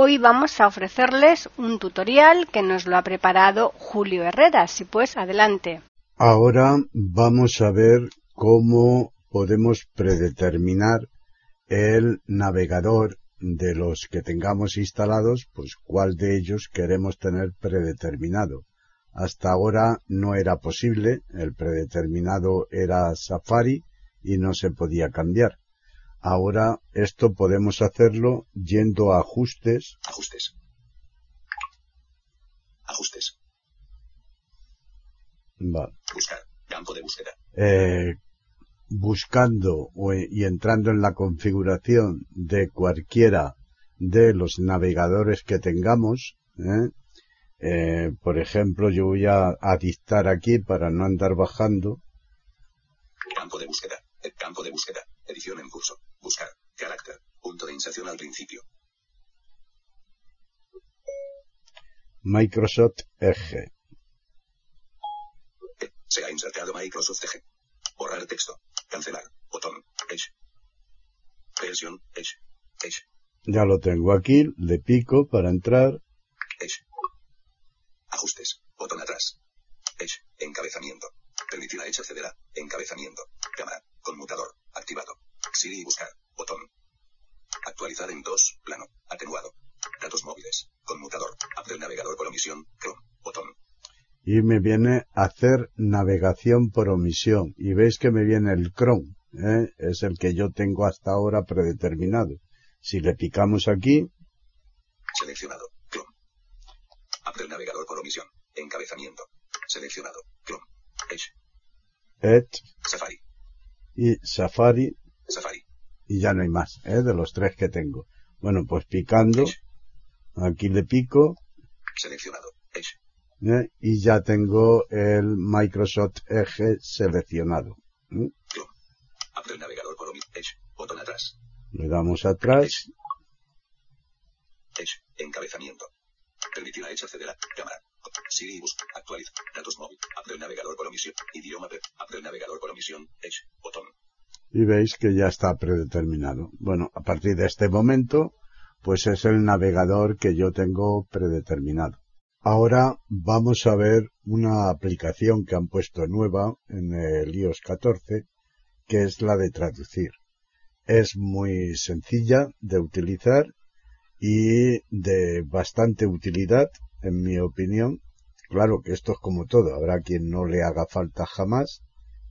Hoy vamos a ofrecerles un tutorial que nos lo ha preparado Julio Herrera. Si pues, adelante. Ahora vamos a ver cómo podemos predeterminar el navegador de los que tengamos instalados, pues cuál de ellos queremos tener predeterminado. Hasta ahora no era posible, el predeterminado era Safari y no se podía cambiar. Ahora esto podemos hacerlo yendo a ajustes. Ajustes. Ajustes. Vale. Buscar. Campo de búsqueda. Eh, buscando y entrando en la configuración de cualquiera de los navegadores que tengamos, ¿eh? Eh, por ejemplo, yo voy a, dictar aquí para no andar bajando. Campo de búsqueda. Eh, campo de búsqueda. Edición en curso. Buscar. Carácter. Punto de inserción al principio. Microsoft Edge. Eh, se ha insertado Microsoft Edge. Borrar texto. Cancelar. Botón. Edge. Versión. Edge. Edge. Ya lo tengo aquí. Le pico para entrar. Edge. Ajustes. Botón atrás. Edge. Encabezamiento. Permitir a Edge acceder a. Encabezamiento. Cámara. Conmutador. Activado. Siri y buscar. Botón. Actualizar en 2. Plano. Atenuado. Datos móviles. Conmutador. App del navegador por omisión. Chrome. Botón. Y me viene hacer navegación por omisión. Y veis que me viene el Chrome. ¿eh? Es el que yo tengo hasta ahora predeterminado. Si le picamos aquí. Seleccionado. Abre el navegador por omisión. Encabezamiento. Seleccionado. Chrome. Edge. Edge. Safari. Y Safari. Safari. Y ya no hay más, ¿eh? De los tres que tengo. Bueno, pues picando. Aquí le pico. Seleccionado. Edge. ¿eh? Y ya tengo el Microsoft Edge seleccionado. ¿eh? Abre el navegador por omisión. Edge. Botón atrás. Le damos atrás. Edge. Encabezamiento. Permitir a Edge acceder a cámara. Siri bus. Actualiza. Datos móvil. Abre el navegador por omisión. Idioma. Abre el navegador por omisión. Edge. Botón. Y veis que ya está predeterminado. Bueno, a partir de este momento, pues es el navegador que yo tengo predeterminado. Ahora vamos a ver una aplicación que han puesto nueva en el iOS 14, que es la de traducir. Es muy sencilla de utilizar y de bastante utilidad, en mi opinión. Claro que esto es como todo, habrá quien no le haga falta jamás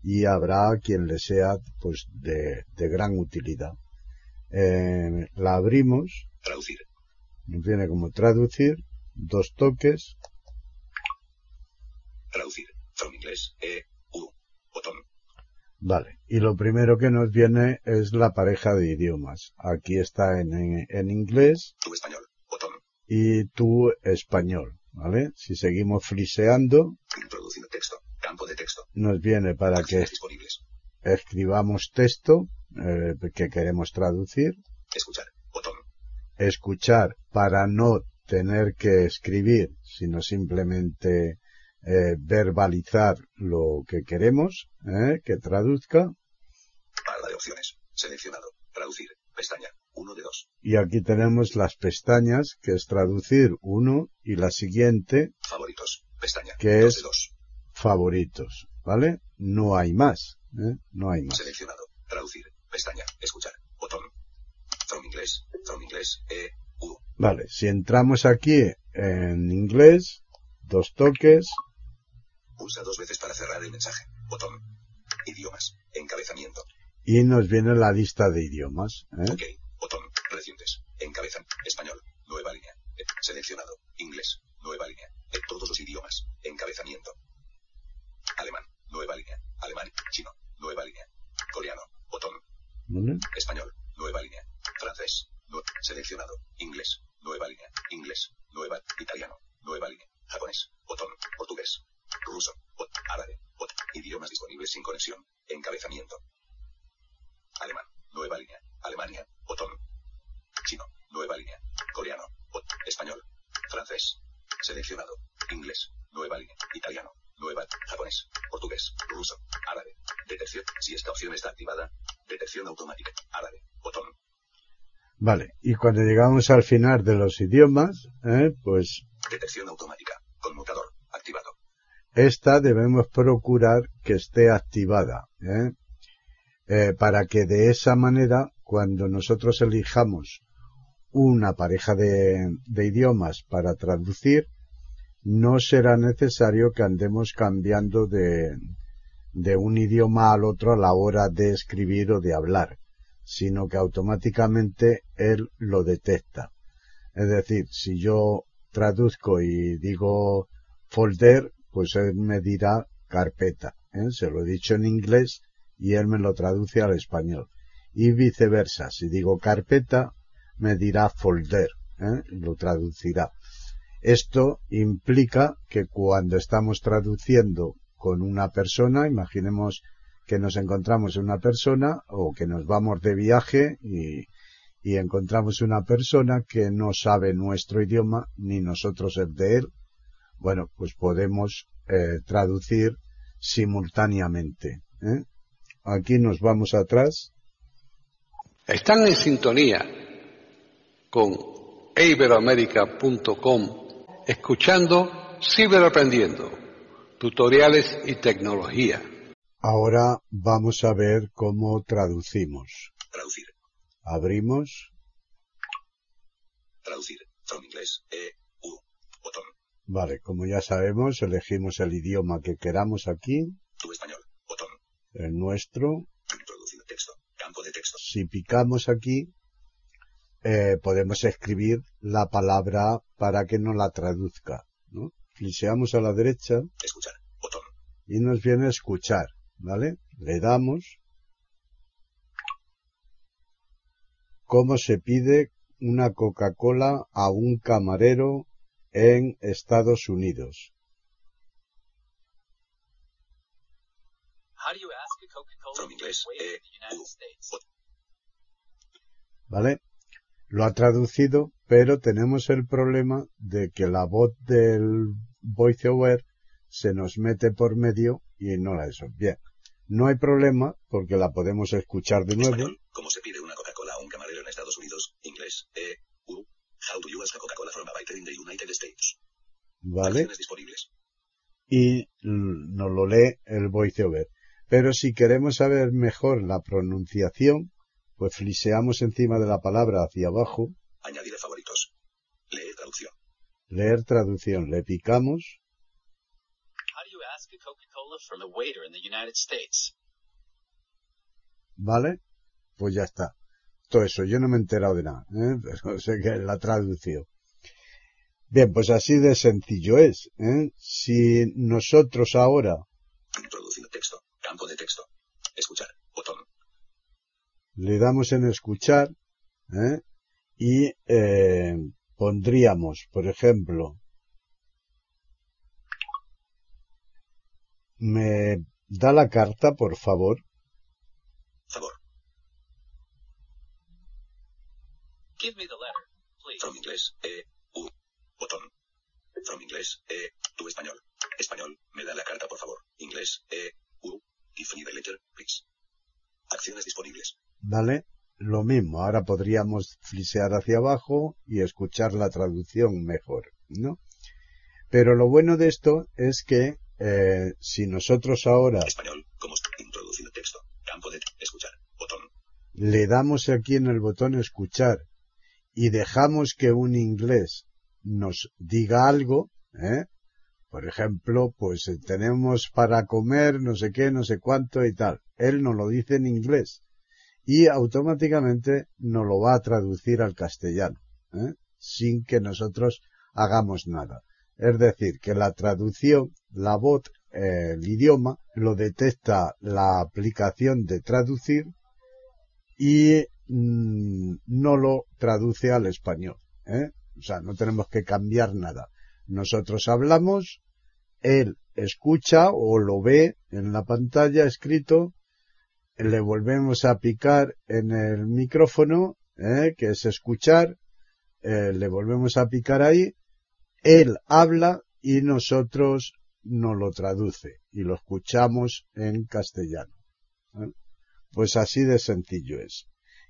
y habrá quien le sea pues de, de gran utilidad. Eh, la abrimos. Traducir. Nos viene como traducir, dos toques. Traducir. From inglés, E, U, botón. Vale, y lo primero que nos viene es la pareja de idiomas. Aquí está en, en, inglés. Tu español, botón. Y tu español, ¿vale? Si seguimos fliseando. Introducir texto, campo de texto. Nos viene para que escribamos texto eh, que queremos traducir. Escuchar, botón. Escuchar para no tener que escribir, sino simplemente eh, verbalizar lo que queremos eh, que traduzca. Barra de opciones. Seleccionado. Traducir. Pestaña. 1 de 2. Y aquí tenemos las pestañas, que es traducir 1, y la siguiente. Favoritos. Pestaña. Que dos es de dos. Favoritos. ¿Vale? No hay más. ¿eh? No hay más. Seleccionado. Traducir. Pestaña. Escuchar. Botón. From inglés. From inglés. E. U. Vale. Si entramos aquí en inglés, dos toques. Pulsa dos veces para cerrar el mensaje. Botón. Idiomas. Encabezamiento. Y nos viene la lista de idiomas. ¿eh? Ok. Botón. Recientes. Encabezan. Español. Nueva línea. Eh, seleccionado. Inglés. Nueva línea. Eh, todos los idiomas. Encabezamiento. Alemán. Nueva línea. Alemán. Chino. Nueva línea. Coreano. Botón. ¿Vale? Español. Nueva línea. Francés. Seleccionado. Inglés. Nueva línea. Inglés. Nueva. Italiano. Nueva línea. Japonés. Vale, y cuando llegamos al final de los idiomas, ¿eh? pues Detección automática. Conmutador. Activado. esta debemos procurar que esté activada, ¿eh? Eh, para que de esa manera, cuando nosotros elijamos una pareja de, de idiomas para traducir, no será necesario que andemos cambiando de, de un idioma al otro a la hora de escribir o de hablar, sino que automáticamente él lo detecta. Es decir, si yo traduzco y digo folder, pues él me dirá carpeta. ¿eh? Se lo he dicho en inglés y él me lo traduce al español. Y viceversa, si digo carpeta, me dirá folder, ¿eh? lo traducirá. Esto implica que cuando estamos traduciendo con una persona, imaginemos que nos encontramos una persona o que nos vamos de viaje y, encontramos una persona que no sabe nuestro idioma ni nosotros el de él, bueno, pues podemos eh, traducir simultáneamente. ¿eh? Aquí nos vamos atrás. Están en sintonía con iberoamerica.com escuchando Ciberaprendiendo, tutoriales y tecnología. Ahora vamos a ver cómo traducimos. Traducir. Abrimos. Traducir. From inglés. E. U. Botón. Vale, como ya sabemos, elegimos el idioma que queramos aquí, Tu español. Botón. el nuestro. Introducir texto. Campo de texto. Si picamos aquí, eh, podemos escribir la palabra para que nos la traduzca. ¿no? Fliseamos a la derecha Escuchar. Botón. y nos viene a escuchar. ¿Vale? Le damos. ¿Cómo se pide una Coca-Cola a un camarero en Estados Unidos? How do you ask a Coca-Cola From to inglés. wait in the United U. States? Botón. ¿Vale? Lo ha traducido, pero tenemos el problema de que la voz del voiceover se nos mete por medio y no la eso. Bien, no hay problema porque la podemos escuchar de nuevo. Español. ¿Cómo se pide una Coca-Cola a un camarero en Estados Unidos? Inglés. E. U. How do you ask a Coca-Cola from a waiter in the United States? ¿Vale? Disponibles. Y nos lo lee el voiceover. Pero si queremos saber mejor la pronunciación, pues fliseamos encima de la palabra hacia abajo, Añadir a favoritos. Leer traducción. leer traducción, le picamos How do you ask a Coca-Cola from a waiter in the United States? ¿Vale? Pues ya está. Todo eso, yo no me he enterado de nada, ¿eh? Pero sé que la traducción. Bien, pues así de sencillo es, ¿eh? Si nosotros ahora Introducir texto. Campo de texto. Escuchar. Botón. le damos en escuchar, ¿eh? Y eh, pondríamos, por ejemplo, me da la carta, por favor, Favor. Give me the letter, please. From inglés. E. U. Botón. From inglés. E. Tu español. Español. Me da la carta, por favor. Inglés. E. U. Give me the letter, please. Acciones disponibles. ¿vale? Lo mismo, ahora podríamos flisear hacia abajo y escuchar la traducción mejor, ¿no? Pero lo bueno de esto es que eh, si nosotros ahora Español. Como introducir texto. Campo de escuchar. Botón. le damos aquí en el botón escuchar y dejamos que un inglés nos diga algo, ¿eh? Por ejemplo, pues eh, tenemos para comer no sé qué, no sé cuánto y tal. Él nos lo dice en inglés y automáticamente nos lo va a traducir al castellano, ¿eh? sin que nosotros hagamos nada. Es decir, que la traducción, la voz, el idioma, lo detecta la aplicación de traducir y mm, no lo traduce al español. ¿eh? O sea, no tenemos que cambiar nada. Nosotros hablamos, él escucha o lo ve en la pantalla escrito, le volvemos a picar en el micrófono, ¿eh? que es escuchar, eh, le volvemos a picar ahí él habla y nosotros nos lo traduce y lo escuchamos en castellano. ¿eh? Pues así de sencillo es.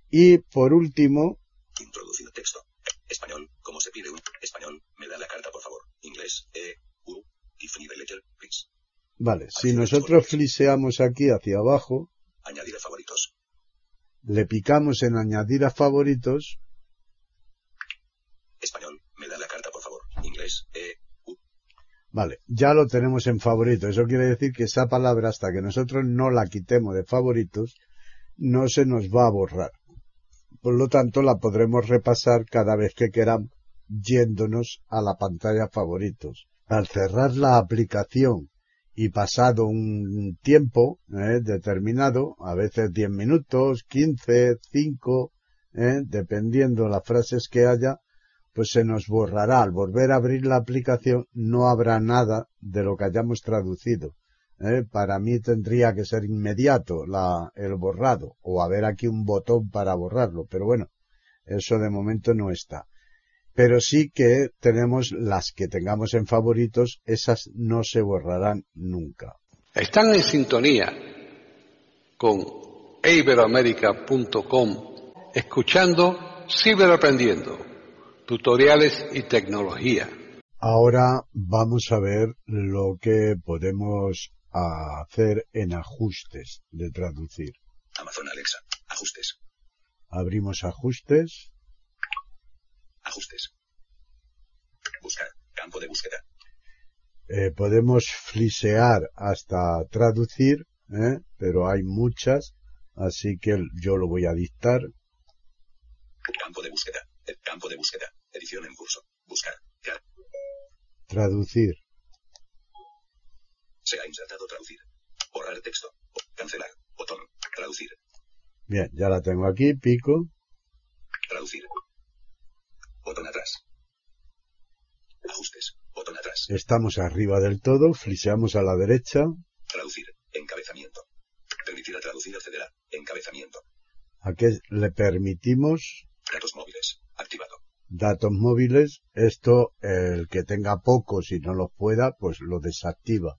Y por último, Introducir texto. Español, ¿cómo se pide un español? Me da la carta, por favor. Inglés, E, U, me the letter, please. vale, si nosotros fliseamos aquí hacia abajo, Añadir a favoritos. le picamos en añadir a favoritos, Español, me da la carta, por favor. Inglés, E, U, vale, ya lo tenemos en favoritos. Eso quiere decir que esa palabra, hasta que nosotros no la quitemos de favoritos, no se nos va a borrar. Por lo tanto, la podremos repasar cada vez que queramos yéndonos a la pantalla favoritos. Al cerrar la aplicación y pasado un tiempo eh, determinado, a veces 10 minutos, 15, 5, eh, dependiendo las frases que haya, pues se nos borrará. Al volver a abrir la aplicación no habrá nada de lo que hayamos traducido. ¿eh? Para mí tendría que ser inmediato la, el borrado o haber aquí un botón para borrarlo. Pero bueno, eso de momento no está. Pero sí que tenemos las que tengamos en favoritos, esas no se borrarán nunca. Están en sintonía con iberoamerica.com escuchando Ciberaprendiendo, tutoriales y tecnología. Ahora vamos a ver lo que podemos hacer en ajustes de traducir. Amazon Alexa. Ajustes. Abrimos ajustes, Ajustes. Buscar. Campo de búsqueda. eh, podemos flisear hasta traducir, ¿eh? pero hay muchas, así que yo lo voy a dictar. Campo de búsqueda. El campo de búsqueda. Edición en curso. Buscar. Car- Traducir. Se ha insertado traducir. Borrar texto. Cancelar. Botón. Traducir. Bien, ya la tengo aquí, pico. Traducir. Botón atrás. Ajustes. Botón atrás. Estamos arriba del todo, fliseamos a la derecha. Traducir. Encabezamiento. Permitir a traducir acceder a. Encabezamiento. Aquí le permitimos. Datos móviles. Esto, el que tenga pocos y no los pueda, pues lo desactiva.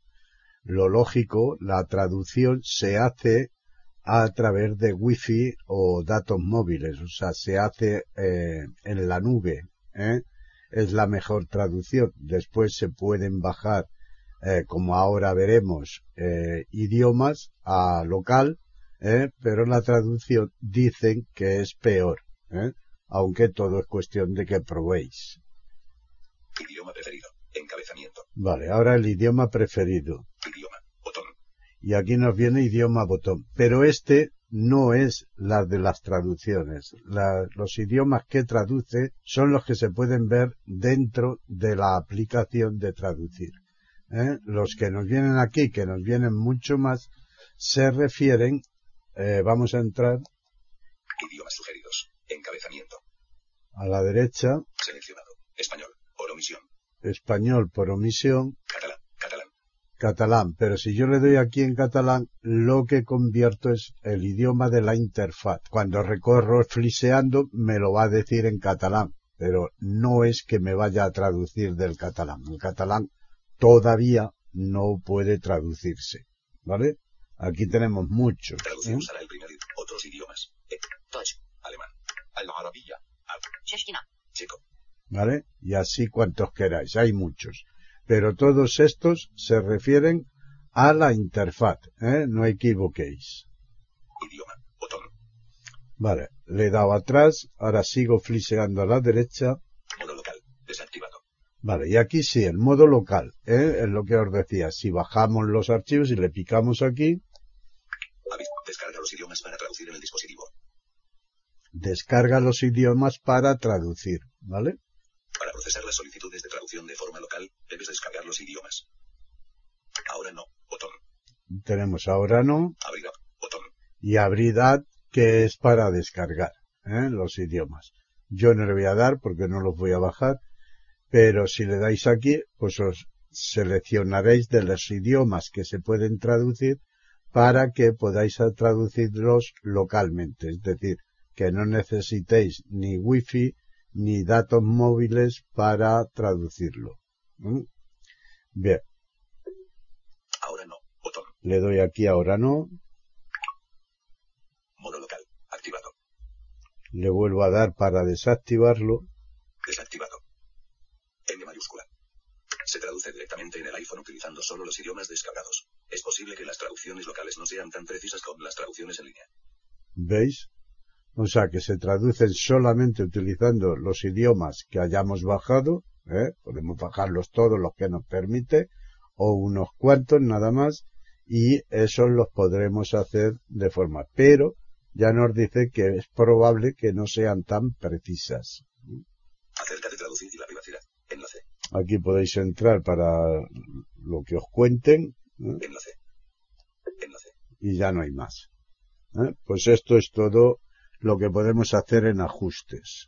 Lo lógico, la traducción se hace a través de wifi o datos móviles, o sea, se hace eh, en la nube. ¿eh? Es la mejor traducción. Después se pueden bajar, eh, como ahora veremos, eh, idiomas a local, ¿eh? pero la traducción dicen que es peor. ¿eh? Aunque todo es cuestión de que probéis. Idioma preferido. Encabezamiento. Vale, ahora el idioma preferido. Idioma. Botón. Y aquí nos viene idioma botón. Pero este no es la de las traducciones. La- los idiomas que traduce son los que se pueden ver dentro de la aplicación de traducir. ¿eh? Los que nos vienen aquí, que nos vienen mucho más, se refieren, eh, vamos a entrar Idiomas sugeridos. Encabezamiento. A la derecha, Seleccionado. Español. Por omisión. español por omisión, Catalán. Catalán. catalán, pero si yo le doy aquí en catalán, lo que convierto es el idioma de la interfaz. Cuando recorro fliseando, me lo va a decir en catalán, pero no es que me vaya a traducir del catalán. El catalán todavía no puede traducirse, ¿vale? Aquí tenemos muchos. Traducir ¿eh? el primer. Otros idiomas. E esquina. Chico. ¿Vale? Y así cuantos queráis, hay muchos. Pero todos estos se refieren a la interfaz, ¿eh? no equivoquéis. Idioma, botón. Vale, le he dado atrás, ahora sigo fliseando a la derecha. Modo local, desactivado. Vale, y aquí sí, el modo local, ¿eh? es lo que os decía. Si bajamos los archivos y le picamos aquí. Descarga los idiomas para traducir en el dispositivo descarga los idiomas para traducir, ¿vale? Para procesar las solicitudes de traducción de forma local, debes descargar los idiomas. Ahora no. Botón. Tenemos ahora no, Abrir app. Botón. y abridad, que es para descargar, ¿eh? los idiomas. Yo no le voy a dar porque no los voy a bajar, pero si le dais aquí, pues os seleccionaréis de los idiomas que se pueden traducir para que podáis traducirlos localmente, es decir, que no necesitéis ni wifi ni datos móviles para traducirlo. ¿Mm? Bien, Ahora no. Botón. le doy aquí ahora no, Modo local. Activado. le vuelvo a dar para desactivarlo, Desactivado. N mayúscula. Se traduce directamente en el iPhone utilizando solo los idiomas descargados. Es posible que las traducciones locales no sean tan precisas como las traducciones en línea. ¿veis? O sea que se traducen solamente utilizando los idiomas que hayamos bajado, ¿eh? podemos bajarlos todos los que nos permite, o unos cuantos nada más, y esos los podremos hacer de forma, pero ya nos dice que es probable que no sean tan precisas. Acerca de traducir y la privacidad. Enlace. Aquí podéis entrar para lo que os cuenten ¿eh? Enlace. Enlace. y ya no hay más. ¿eh? Pues esto es todo lo que podemos hacer en ajustes.